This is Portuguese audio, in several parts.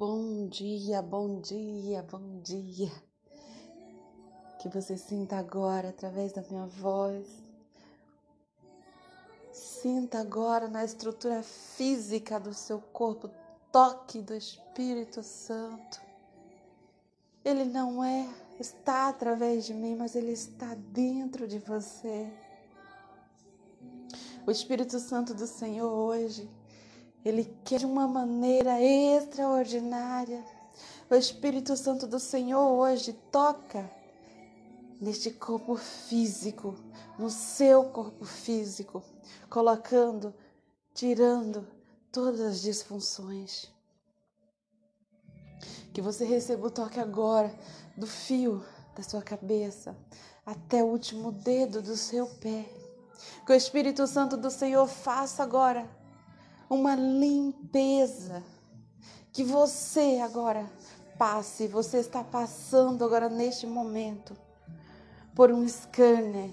Bom dia, bom dia, bom dia. Que você sinta agora através da minha voz. Sinta agora na estrutura física do seu corpo toque do Espírito Santo. Ele não é, está através de mim, mas ele está dentro de você. O Espírito Santo do Senhor hoje ele quer de uma maneira extraordinária. O Espírito Santo do Senhor hoje toca neste corpo físico, no seu corpo físico, colocando, tirando todas as disfunções. Que você receba o toque agora do fio da sua cabeça até o último dedo do seu pé. Que o Espírito Santo do Senhor faça agora uma limpeza que você agora passe, você está passando agora neste momento por um scanner,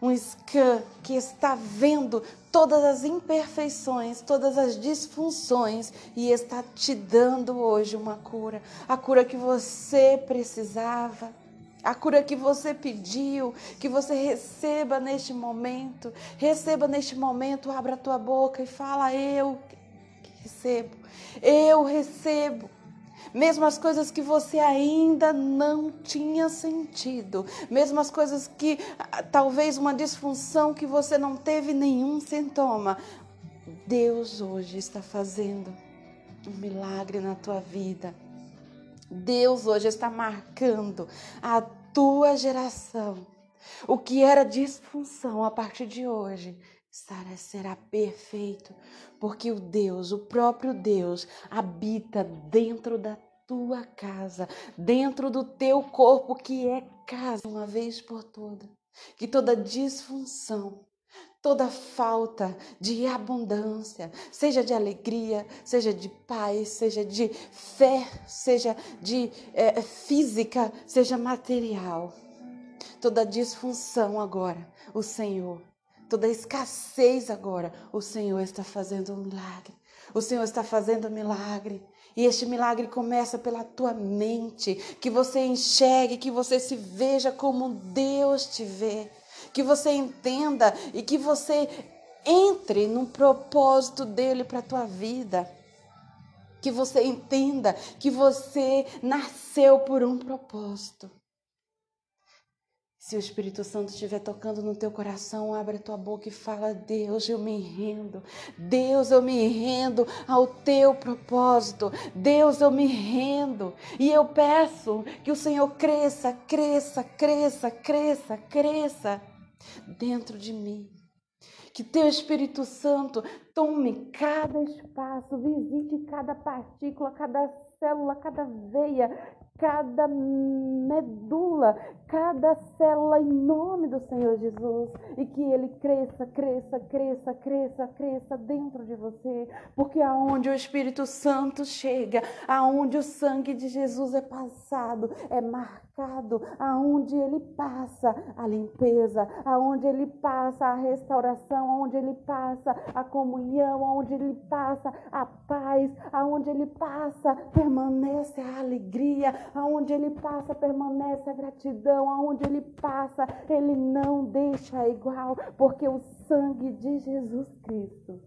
um scan que está vendo todas as imperfeições, todas as disfunções e está te dando hoje uma cura, a cura que você precisava a cura que você pediu, que você receba neste momento. Receba neste momento, abra a tua boca e fala: Eu recebo, eu recebo. Mesmo as coisas que você ainda não tinha sentido, mesmo as coisas que ah, talvez uma disfunção que você não teve nenhum sintoma, Deus hoje está fazendo um milagre na tua vida. Deus hoje está marcando a tua geração. O que era disfunção a partir de hoje será perfeito, porque o Deus, o próprio Deus, habita dentro da tua casa, dentro do teu corpo, que é casa, uma vez por toda. Que toda disfunção toda falta de abundância, seja de alegria, seja de paz, seja de fé, seja de é, física, seja material. Toda disfunção agora, o Senhor, toda escassez agora, o Senhor está fazendo um milagre. O Senhor está fazendo um milagre. E este milagre começa pela tua mente, que você enxergue, que você se veja como Deus te vê que você entenda e que você entre no propósito dele para a tua vida. Que você entenda que você nasceu por um propósito. Se o Espírito Santo estiver tocando no teu coração, abre a tua boca e fala: Deus, eu me rendo. Deus, eu me rendo ao teu propósito. Deus, eu me rendo. E eu peço que o Senhor cresça, cresça, cresça, cresça, cresça dentro de mim. Que teu Espírito Santo tome cada espaço, visite cada partícula, cada célula, cada veia, cada medula, cada célula em nome do Senhor Jesus e que ele cresça, cresça, cresça, cresça, cresça dentro de você, porque aonde o Espírito Santo chega, aonde o sangue de Jesus é passado, é marcado, aonde ele passa a limpeza, aonde ele passa a restauração, aonde ele passa a comunhão, aonde ele passa a paz, aonde ele passa permanece a alegria, aonde ele passa permanece a gratidão, aonde ele passa ele não deixa igual, porque o sangue de Jesus Cristo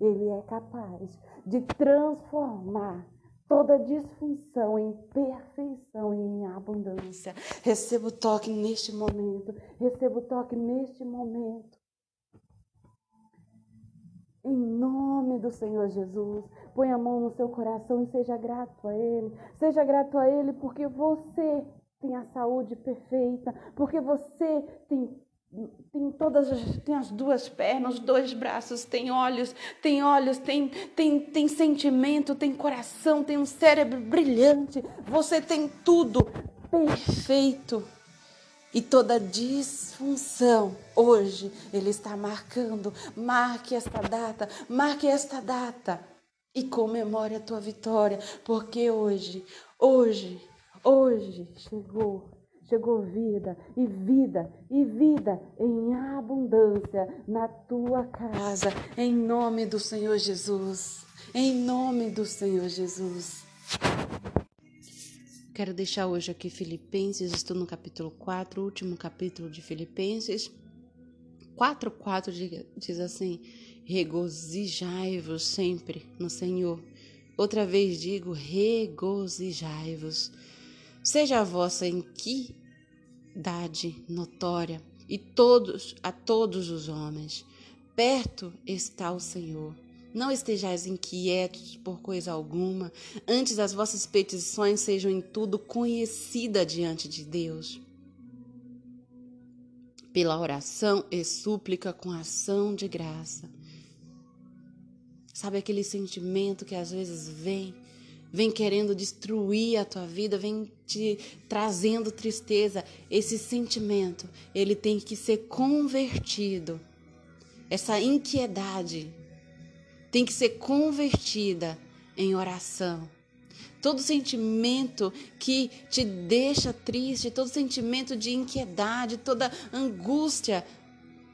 ele é capaz de transformar toda disfunção em perfeição e em abundância. Receba o toque neste momento, receba o toque neste momento. Em nome do Senhor Jesus, põe a mão no seu coração e seja grato a Ele. Seja grato a Ele porque você tem a saúde perfeita, porque você tem tem todas as, tem as duas pernas, dois braços, tem olhos, tem olhos, tem, tem, tem sentimento, tem coração, tem um cérebro brilhante. Você tem tudo perfeito. E toda disfunção, hoje, Ele está marcando. Marque esta data, marque esta data e comemore a tua vitória, porque hoje, hoje, hoje chegou chegou vida e vida e vida em abundância na tua casa, em nome do Senhor Jesus. em nome do Senhor Jesus. Quero deixar hoje aqui Filipenses, estou no capítulo 4, último capítulo de Filipenses. 4:4 diz assim: Regozijai-vos sempre no Senhor. Outra vez digo: regozijai-vos. Seja a vossa inquidade notória e todos a todos os homens. Perto está o Senhor. Não estejais inquietos por coisa alguma, antes as vossas petições sejam em tudo conhecidas diante de Deus. Pela oração e súplica com ação de graça. Sabe aquele sentimento que às vezes vem, vem querendo destruir a tua vida, vem te trazendo tristeza. Esse sentimento, ele tem que ser convertido. Essa inquiedade tem que ser convertida em oração. Todo sentimento que te deixa triste, todo sentimento de inquiedade, toda angústia,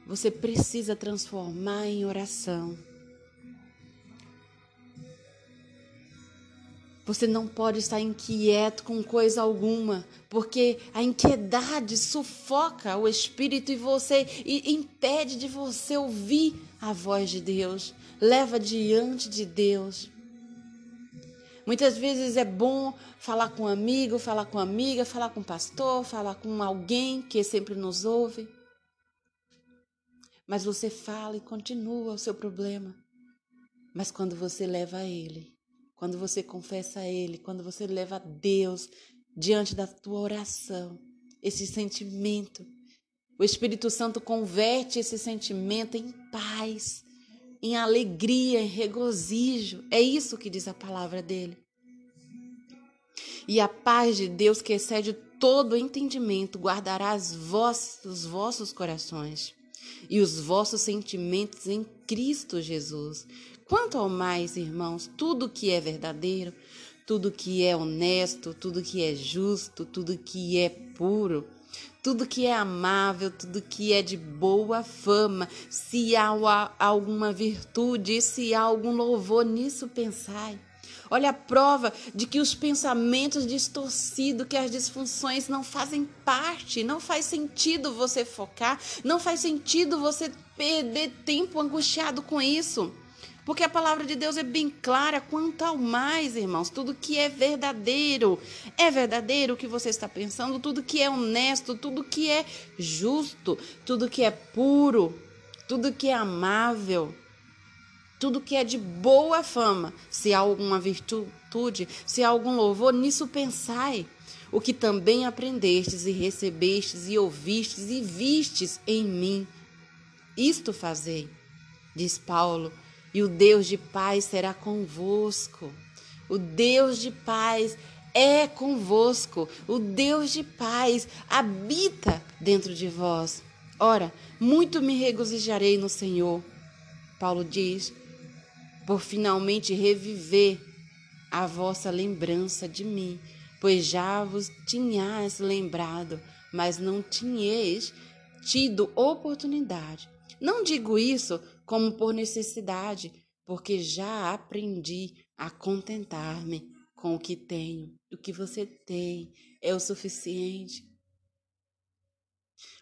você precisa transformar em oração. Você não pode estar inquieto com coisa alguma, porque a inquiedade sufoca o espírito e você e impede de você ouvir a voz de Deus, leva diante de Deus. Muitas vezes é bom falar com um amigo, falar com amiga, falar com um pastor, falar com alguém que sempre nos ouve. Mas você fala e continua o seu problema. Mas quando você leva a ele, quando você confessa a Ele, quando você leva a Deus diante da tua oração, esse sentimento, o Espírito Santo converte esse sentimento em paz, em alegria, em regozijo. É isso que diz a palavra dele. E a paz de Deus, que excede todo entendimento, guardará as os vossos corações e os vossos sentimentos em Cristo Jesus. Quanto ao mais, irmãos, tudo que é verdadeiro, tudo que é honesto, tudo que é justo, tudo que é puro, tudo que é amável, tudo que é de boa fama, se há alguma virtude, se há algum louvor, nisso pensai. Olha a prova de que os pensamentos distorcidos, que as disfunções não fazem parte, não faz sentido você focar, não faz sentido você perder tempo angustiado com isso. Porque a palavra de Deus é bem clara quanto ao mais, irmãos. Tudo que é verdadeiro, é verdadeiro o que você está pensando, tudo que é honesto, tudo que é justo, tudo que é puro, tudo que é amável, tudo que é de boa fama. Se há alguma virtude, se há algum louvor, nisso pensai. O que também aprendestes e recebestes e ouvistes e vistes em mim. Isto fazei, diz Paulo e o Deus de paz será convosco. O Deus de paz é convosco. O Deus de paz habita dentro de vós. Ora, muito me regozijarei no Senhor. Paulo diz, por finalmente reviver a vossa lembrança de mim, pois já vos tinhais lembrado, mas não tinhais tido oportunidade. Não digo isso como por necessidade, porque já aprendi a contentar-me com o que tenho. O que você tem é o suficiente.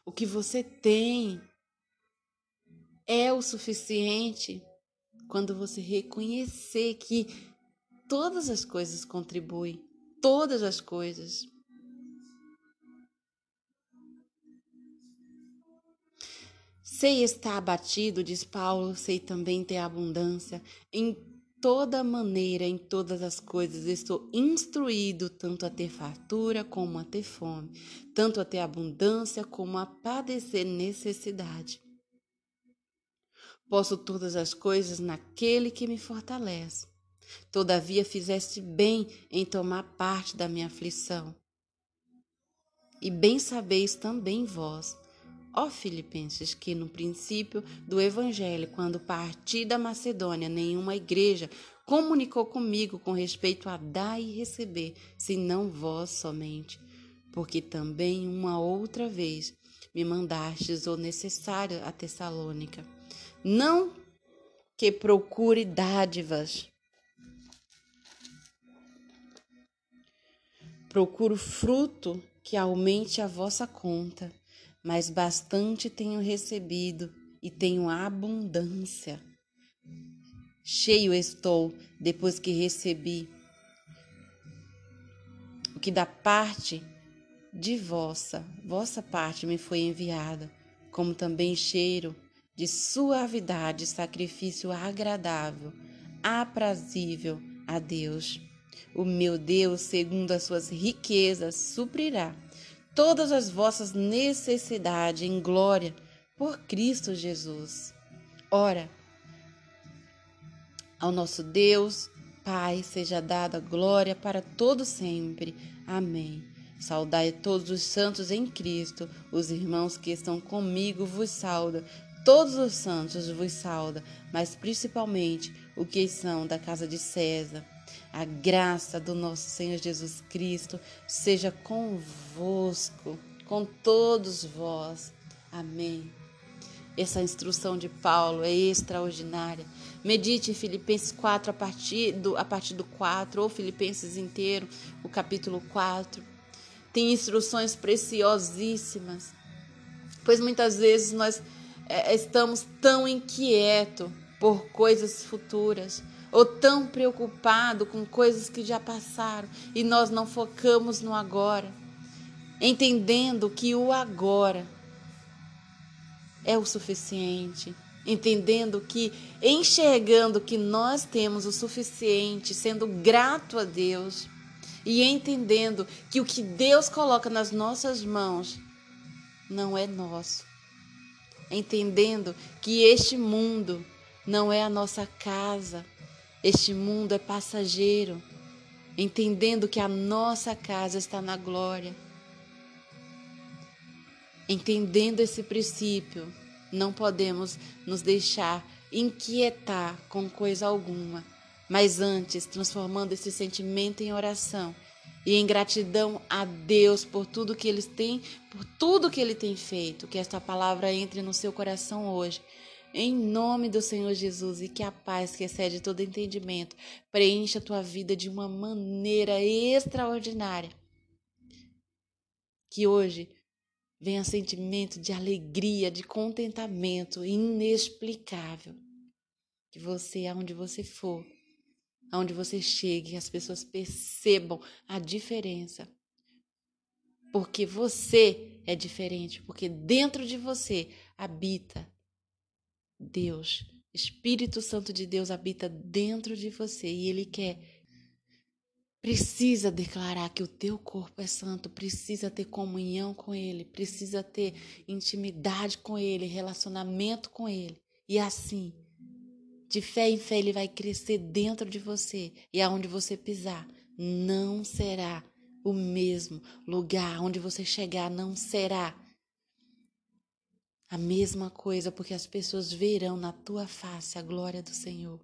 O que você tem é o suficiente quando você reconhecer que todas as coisas contribuem, todas as coisas. Sei estar abatido, diz Paulo, sei também ter abundância. Em toda maneira, em todas as coisas, estou instruído tanto a ter fartura como a ter fome, tanto a ter abundância como a padecer necessidade. Posso todas as coisas naquele que me fortalece. Todavia fizeste bem em tomar parte da minha aflição. E bem sabeis também vós Ó Filipenses, que no princípio do Evangelho, quando parti da Macedônia, nenhuma igreja comunicou comigo com respeito a dar e receber, senão vós somente, porque também uma outra vez me mandastes o necessário a Tessalônica. Não que procure dádivas, procuro fruto que aumente a vossa conta mas bastante tenho recebido e tenho abundância. Cheio estou depois que recebi o que da parte de vossa, vossa parte me foi enviada, como também cheiro de suavidade, sacrifício agradável, aprazível a Deus. O meu Deus, segundo as suas riquezas, suprirá todas as vossas necessidades em glória por Cristo Jesus. Ora, ao nosso Deus, Pai, seja dada glória para todo sempre. Amém. Saudai todos os santos em Cristo, os irmãos que estão comigo vos sauda, todos os santos vos sauda, mas principalmente os que são da casa de César. A graça do nosso Senhor Jesus Cristo seja convosco, com todos vós. Amém. Essa instrução de Paulo é extraordinária. Medite em Filipenses 4 a partir do, a partir do 4, ou Filipenses inteiro, o capítulo 4. Tem instruções preciosíssimas, pois muitas vezes nós é, estamos tão inquietos por coisas futuras, ou tão preocupado com coisas que já passaram e nós não focamos no agora, entendendo que o agora é o suficiente, entendendo que, enxergando que nós temos o suficiente, sendo grato a Deus e entendendo que o que Deus coloca nas nossas mãos não é nosso, entendendo que este mundo não é a nossa casa, este mundo é passageiro, entendendo que a nossa casa está na glória. Entendendo esse princípio, não podemos nos deixar inquietar com coisa alguma, mas antes transformando esse sentimento em oração e em gratidão a Deus por tudo que ele tem, por tudo que ele tem feito, que esta palavra entre no seu coração hoje em nome do Senhor Jesus, e que a paz que excede todo entendimento preencha a tua vida de uma maneira extraordinária. Que hoje venha sentimento de alegria, de contentamento inexplicável. Que você, aonde você for, aonde você chegue, as pessoas percebam a diferença. Porque você é diferente, porque dentro de você habita Deus, Espírito Santo de Deus habita dentro de você e ele quer precisa declarar que o teu corpo é santo, precisa ter comunhão com ele, precisa ter intimidade com ele, relacionamento com ele. E assim, de fé em fé, ele vai crescer dentro de você e aonde você pisar, não será o mesmo lugar onde você chegar, não será a mesma coisa, porque as pessoas verão na tua face a glória do Senhor.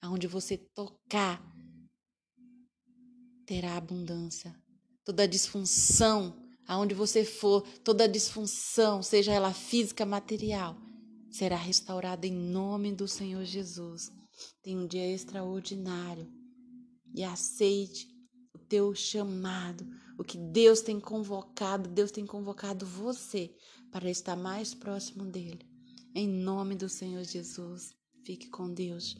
Aonde você tocar, terá abundância. Toda disfunção, aonde você for, toda disfunção, seja ela física, material, será restaurada em nome do Senhor Jesus. Tem um dia extraordinário e aceite o teu chamado, o que Deus tem convocado, Deus tem convocado você para estar mais próximo dele. Em nome do Senhor Jesus, fique com Deus.